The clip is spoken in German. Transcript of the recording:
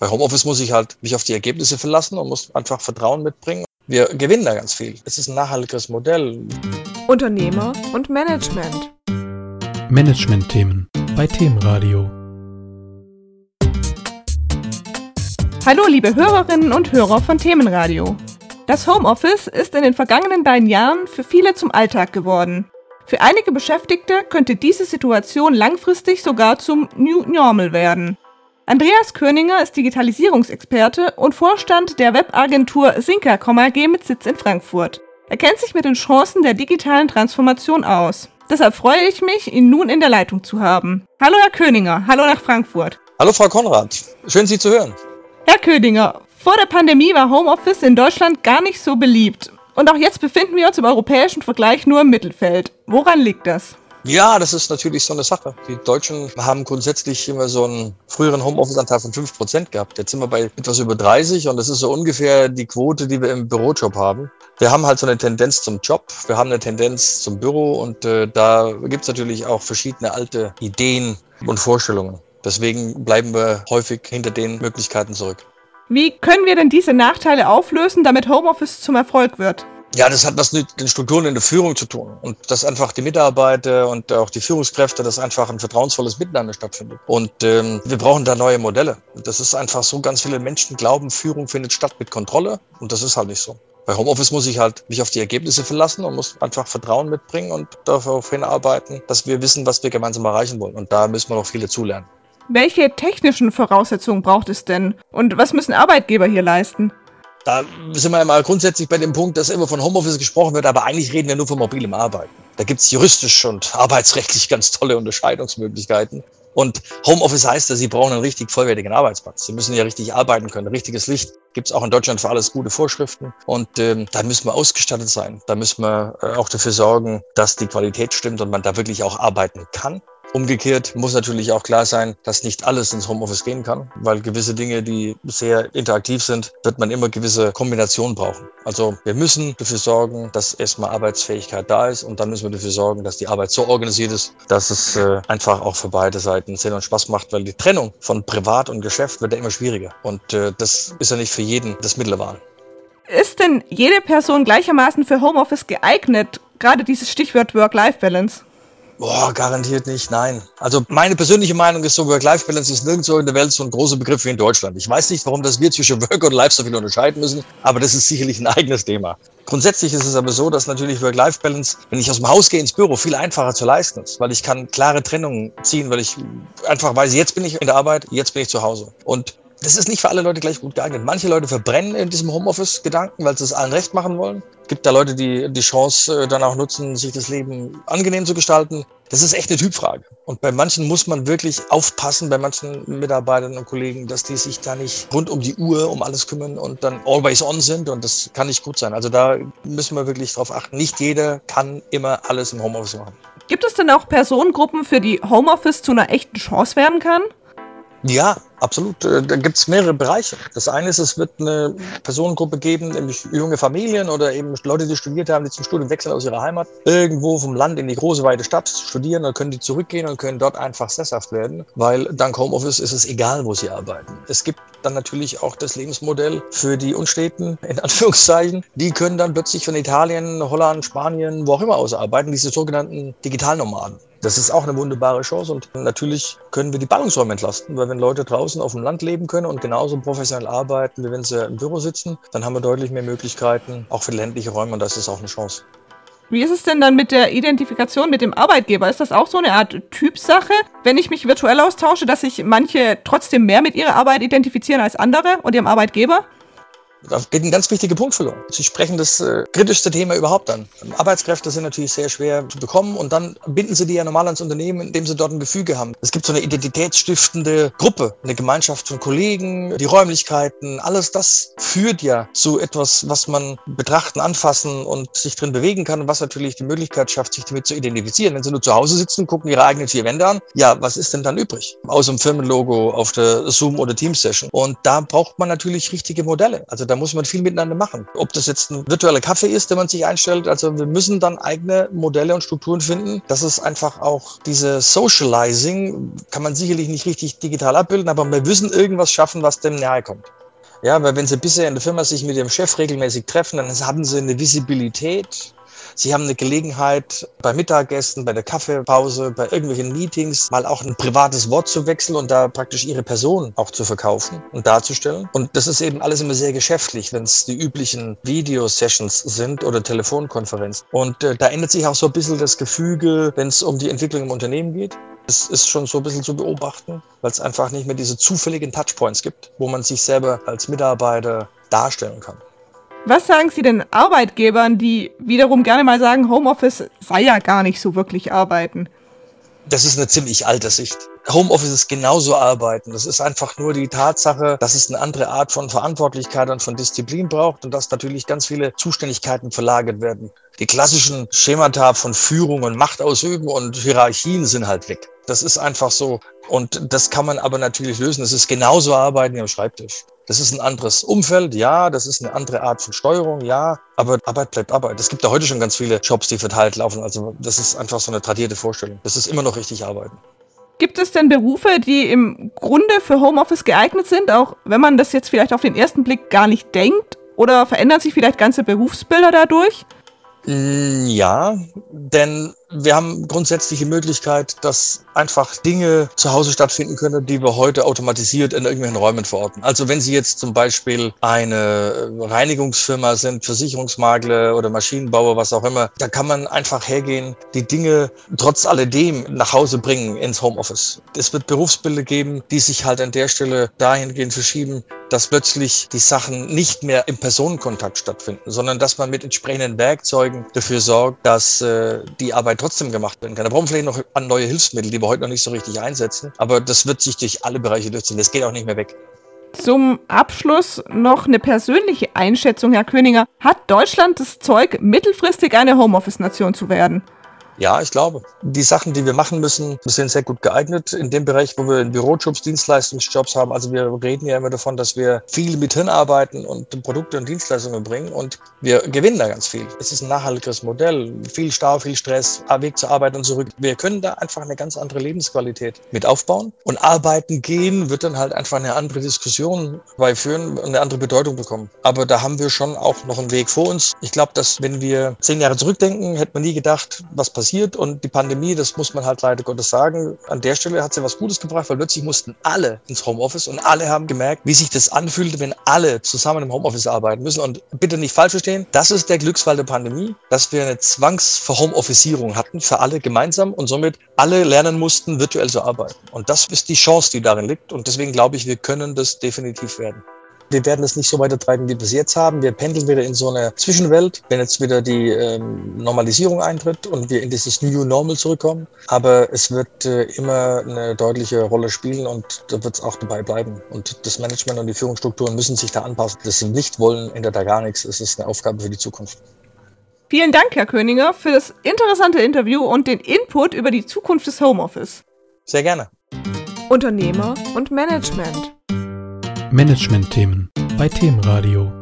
Bei Homeoffice muss ich halt mich auf die Ergebnisse verlassen und muss einfach Vertrauen mitbringen. Wir gewinnen da ganz viel. Es ist ein nachhaltiges Modell. Unternehmer und Management. Management-Themen bei Themenradio. Hallo liebe Hörerinnen und Hörer von Themenradio. Das Homeoffice ist in den vergangenen beiden Jahren für viele zum Alltag geworden. Für einige Beschäftigte könnte diese Situation langfristig sogar zum New Normal werden. Andreas Köninger ist Digitalisierungsexperte und Vorstand der Webagentur Synca AG mit Sitz in Frankfurt. Er kennt sich mit den Chancen der digitalen Transformation aus. Deshalb freue ich mich, ihn nun in der Leitung zu haben. Hallo Herr Köninger, hallo nach Frankfurt. Hallo Frau Konrad, schön Sie zu hören. Herr Köninger, vor der Pandemie war Homeoffice in Deutschland gar nicht so beliebt. Und auch jetzt befinden wir uns im europäischen Vergleich nur im Mittelfeld. Woran liegt das? Ja, das ist natürlich so eine Sache. Die Deutschen haben grundsätzlich immer so einen früheren Homeoffice-Anteil von 5% gehabt. Jetzt sind wir bei etwas über 30 und das ist so ungefähr die Quote, die wir im Bürojob haben. Wir haben halt so eine Tendenz zum Job, wir haben eine Tendenz zum Büro und äh, da gibt es natürlich auch verschiedene alte Ideen und Vorstellungen. Deswegen bleiben wir häufig hinter den Möglichkeiten zurück. Wie können wir denn diese Nachteile auflösen, damit Homeoffice zum Erfolg wird? Ja, das hat was mit den Strukturen in der Führung zu tun. Und dass einfach die Mitarbeiter und auch die Führungskräfte, dass einfach ein vertrauensvolles Miteinander stattfindet. Und ähm, wir brauchen da neue Modelle. Das ist einfach so, ganz viele Menschen glauben, Führung findet statt mit Kontrolle. Und das ist halt nicht so. Bei Homeoffice muss ich halt mich auf die Ergebnisse verlassen und muss einfach Vertrauen mitbringen und darauf hinarbeiten, dass wir wissen, was wir gemeinsam erreichen wollen. Und da müssen wir noch viele zulernen. Welche technischen Voraussetzungen braucht es denn? Und was müssen Arbeitgeber hier leisten? Da sind wir mal grundsätzlich bei dem Punkt, dass immer von Homeoffice gesprochen wird, aber eigentlich reden wir nur von mobilem Arbeiten. Da gibt es juristisch und arbeitsrechtlich ganz tolle Unterscheidungsmöglichkeiten. Und Homeoffice heißt ja, Sie brauchen einen richtig vollwertigen Arbeitsplatz. Sie müssen ja richtig arbeiten können. Richtiges Licht gibt es auch in Deutschland für alles gute Vorschriften. Und ähm, da müssen wir ausgestattet sein. Da müssen wir äh, auch dafür sorgen, dass die Qualität stimmt und man da wirklich auch arbeiten kann. Umgekehrt muss natürlich auch klar sein, dass nicht alles ins Homeoffice gehen kann, weil gewisse Dinge, die sehr interaktiv sind, wird man immer gewisse Kombinationen brauchen. Also wir müssen dafür sorgen, dass erstmal Arbeitsfähigkeit da ist und dann müssen wir dafür sorgen, dass die Arbeit so organisiert ist, dass es äh, einfach auch für beide Seiten Sinn und Spaß macht, weil die Trennung von Privat und Geschäft wird ja immer schwieriger und äh, das ist ja nicht für jeden das Mittel der Wahl. Ist denn jede Person gleichermaßen für Homeoffice geeignet? Gerade dieses Stichwort Work-Life-Balance. Boah, garantiert nicht, nein. Also meine persönliche Meinung ist so, Work-Life-Balance ist nirgendwo in der Welt so ein großer Begriff wie in Deutschland. Ich weiß nicht, warum das wir zwischen Work und Life so viel unterscheiden müssen, aber das ist sicherlich ein eigenes Thema. Grundsätzlich ist es aber so, dass natürlich Work-Life-Balance, wenn ich aus dem Haus gehe ins Büro, viel einfacher zu leisten ist, weil ich kann klare Trennungen ziehen, weil ich einfach weiß, jetzt bin ich in der Arbeit, jetzt bin ich zu Hause. Und das ist nicht für alle Leute gleich gut geeignet. Manche Leute verbrennen in diesem Homeoffice-Gedanken, weil sie es allen recht machen wollen. Es gibt da Leute, die die Chance äh, dann auch nutzen, sich das Leben angenehm zu gestalten. Das ist echt eine Typfrage. Und bei manchen muss man wirklich aufpassen, bei manchen Mitarbeitern und Kollegen, dass die sich da nicht rund um die Uhr um alles kümmern und dann always on sind. Und das kann nicht gut sein. Also da müssen wir wirklich drauf achten. Nicht jeder kann immer alles im Homeoffice machen. Gibt es denn auch Personengruppen, für die Homeoffice zu einer echten Chance werden kann? Ja, absolut. Äh, da gibt es mehrere Bereiche. Das eine ist, es wird eine Personengruppe geben, nämlich junge Familien oder eben Leute, die studiert haben, die zum Studium wechseln aus ihrer Heimat, irgendwo vom Land in die große, weite Stadt studieren, dann können die zurückgehen und können dort einfach sesshaft werden, weil dank Homeoffice ist es egal, wo sie arbeiten. Es gibt dann natürlich auch das Lebensmodell für die Unsteten, in Anführungszeichen. Die können dann plötzlich von Italien, Holland, Spanien, wo auch immer aus arbeiten, diese sogenannten Digitalnomaden. Das ist auch eine wunderbare Chance und natürlich können wir die Ballungsräume entlasten, weil wenn Leute draußen auf dem Land leben können und genauso professionell arbeiten, wie wenn sie im Büro sitzen, dann haben wir deutlich mehr Möglichkeiten, auch für ländliche Räume und das ist auch eine Chance. Wie ist es denn dann mit der Identifikation mit dem Arbeitgeber? Ist das auch so eine Art Typsache, wenn ich mich virtuell austausche, dass sich manche trotzdem mehr mit ihrer Arbeit identifizieren als andere und ihrem Arbeitgeber? Da geht ein ganz wichtiger Punkt verloren. Sie sprechen das äh, kritischste Thema überhaupt an. Arbeitskräfte sind natürlich sehr schwer zu bekommen und dann binden sie die ja normal ans Unternehmen, indem sie dort ein Gefüge haben. Es gibt so eine identitätsstiftende Gruppe, eine Gemeinschaft von Kollegen, die Räumlichkeiten, alles das führt ja zu etwas, was man betrachten, anfassen und sich drin bewegen kann und was natürlich die Möglichkeit schafft, sich damit zu identifizieren. Wenn sie nur zu Hause sitzen, gucken ihre eigenen vier Wände an, ja, was ist denn dann übrig? Außer dem Firmenlogo auf der Zoom- oder Teams-Session. Und da braucht man natürlich richtige Modelle. Also da muss man viel miteinander machen. Ob das jetzt ein virtueller Kaffee ist, den man sich einstellt. Also wir müssen dann eigene Modelle und Strukturen finden. Das ist einfach auch diese Socializing, kann man sicherlich nicht richtig digital abbilden, aber wir müssen irgendwas schaffen, was dem nahe kommt. Ja, weil wenn Sie bisher in der Firma sich mit Ihrem Chef regelmäßig treffen, dann haben Sie eine Visibilität Sie haben eine Gelegenheit, bei Mittagessen, bei der Kaffeepause, bei irgendwelchen Meetings mal auch ein privates Wort zu wechseln und da praktisch Ihre Person auch zu verkaufen und darzustellen. Und das ist eben alles immer sehr geschäftlich, wenn es die üblichen Video-Sessions sind oder Telefonkonferenzen. Und äh, da ändert sich auch so ein bisschen das Gefüge, wenn es um die Entwicklung im Unternehmen geht. Es ist schon so ein bisschen zu beobachten, weil es einfach nicht mehr diese zufälligen Touchpoints gibt, wo man sich selber als Mitarbeiter darstellen kann. Was sagen Sie denn Arbeitgebern, die wiederum gerne mal sagen, Homeoffice sei ja gar nicht so wirklich arbeiten? Das ist eine ziemlich alte Sicht. Homeoffice ist genauso arbeiten. Das ist einfach nur die Tatsache, dass es eine andere Art von Verantwortlichkeit und von Disziplin braucht und dass natürlich ganz viele Zuständigkeiten verlagert werden. Die klassischen Schemata von Führung und Macht ausüben und Hierarchien sind halt weg. Das ist einfach so. Und das kann man aber natürlich lösen. Es ist genauso arbeiten wie am Schreibtisch. Das ist ein anderes Umfeld, ja, das ist eine andere Art von Steuerung, ja, aber Arbeit bleibt Arbeit. Es gibt ja heute schon ganz viele Jobs, die verteilt laufen. Also das ist einfach so eine tradierte Vorstellung. Das ist immer noch richtig arbeiten. Gibt es denn Berufe, die im Grunde für Homeoffice geeignet sind, auch wenn man das jetzt vielleicht auf den ersten Blick gar nicht denkt? Oder verändern sich vielleicht ganze Berufsbilder dadurch? Mm, ja, denn wir haben grundsätzlich die Möglichkeit, dass einfach Dinge zu Hause stattfinden können, die wir heute automatisiert in irgendwelchen Räumen verorten. Also wenn Sie jetzt zum Beispiel eine Reinigungsfirma sind, Versicherungsmakler oder Maschinenbauer, was auch immer, da kann man einfach hergehen, die Dinge trotz alledem nach Hause bringen ins Homeoffice. Es wird Berufsbilder geben, die sich halt an der Stelle dahingehend verschieben, dass plötzlich die Sachen nicht mehr im Personenkontakt stattfinden, sondern dass man mit entsprechenden Werkzeugen dafür sorgt, dass äh, die Arbeit trotzdem gemacht werden kann. Da brauchen wir vielleicht noch an neue Hilfsmittel, die wir heute noch nicht so richtig einsetzen. Aber das wird sich durch alle Bereiche durchziehen. Das geht auch nicht mehr weg. Zum Abschluss noch eine persönliche Einschätzung, Herr Königer. Hat Deutschland das Zeug, mittelfristig eine Homeoffice-Nation zu werden? Ja, ich glaube. Die Sachen, die wir machen müssen, sind sehr gut geeignet. In dem Bereich, wo wir Bürojobs, Dienstleistungsjobs haben, also wir reden ja immer davon, dass wir viel mit Hirn arbeiten und Produkte und Dienstleistungen bringen und wir gewinnen da ganz viel. Es ist ein nachhaltiges Modell. Viel Stau, viel Stress, Weg zur Arbeit und zurück. Wir können da einfach eine ganz andere Lebensqualität mit aufbauen und arbeiten gehen wird dann halt einfach eine andere Diskussion beiführen und eine andere Bedeutung bekommen. Aber da haben wir schon auch noch einen Weg vor uns. Ich glaube, dass wenn wir zehn Jahre zurückdenken, hätte man nie gedacht, was passiert passiert und die Pandemie, das muss man halt leider Gottes sagen, an der Stelle hat sie was Gutes gebracht, weil plötzlich mussten alle ins Homeoffice und alle haben gemerkt, wie sich das anfühlte, wenn alle zusammen im Homeoffice arbeiten müssen. Und bitte nicht falsch verstehen, das ist der Glücksfall der Pandemie, dass wir eine Zwangsverhomeofficierung hatten für alle gemeinsam und somit alle lernen mussten, virtuell zu arbeiten. Und das ist die Chance, die darin liegt. Und deswegen glaube ich, wir können das definitiv werden. Wir werden es nicht so weiter treiben, wie wir es jetzt haben. Wir pendeln wieder in so eine Zwischenwelt, wenn jetzt wieder die ähm, Normalisierung eintritt und wir in dieses New Normal zurückkommen. Aber es wird äh, immer eine deutliche Rolle spielen und da wird es auch dabei bleiben. Und das Management und die Führungsstrukturen müssen sich da anpassen. Das sie nicht wollen, ändert da gar nichts. Es ist eine Aufgabe für die Zukunft. Vielen Dank, Herr Königer, für das interessante Interview und den Input über die Zukunft des Homeoffice. Sehr gerne. Unternehmer und Management. Management-Themen bei Themenradio.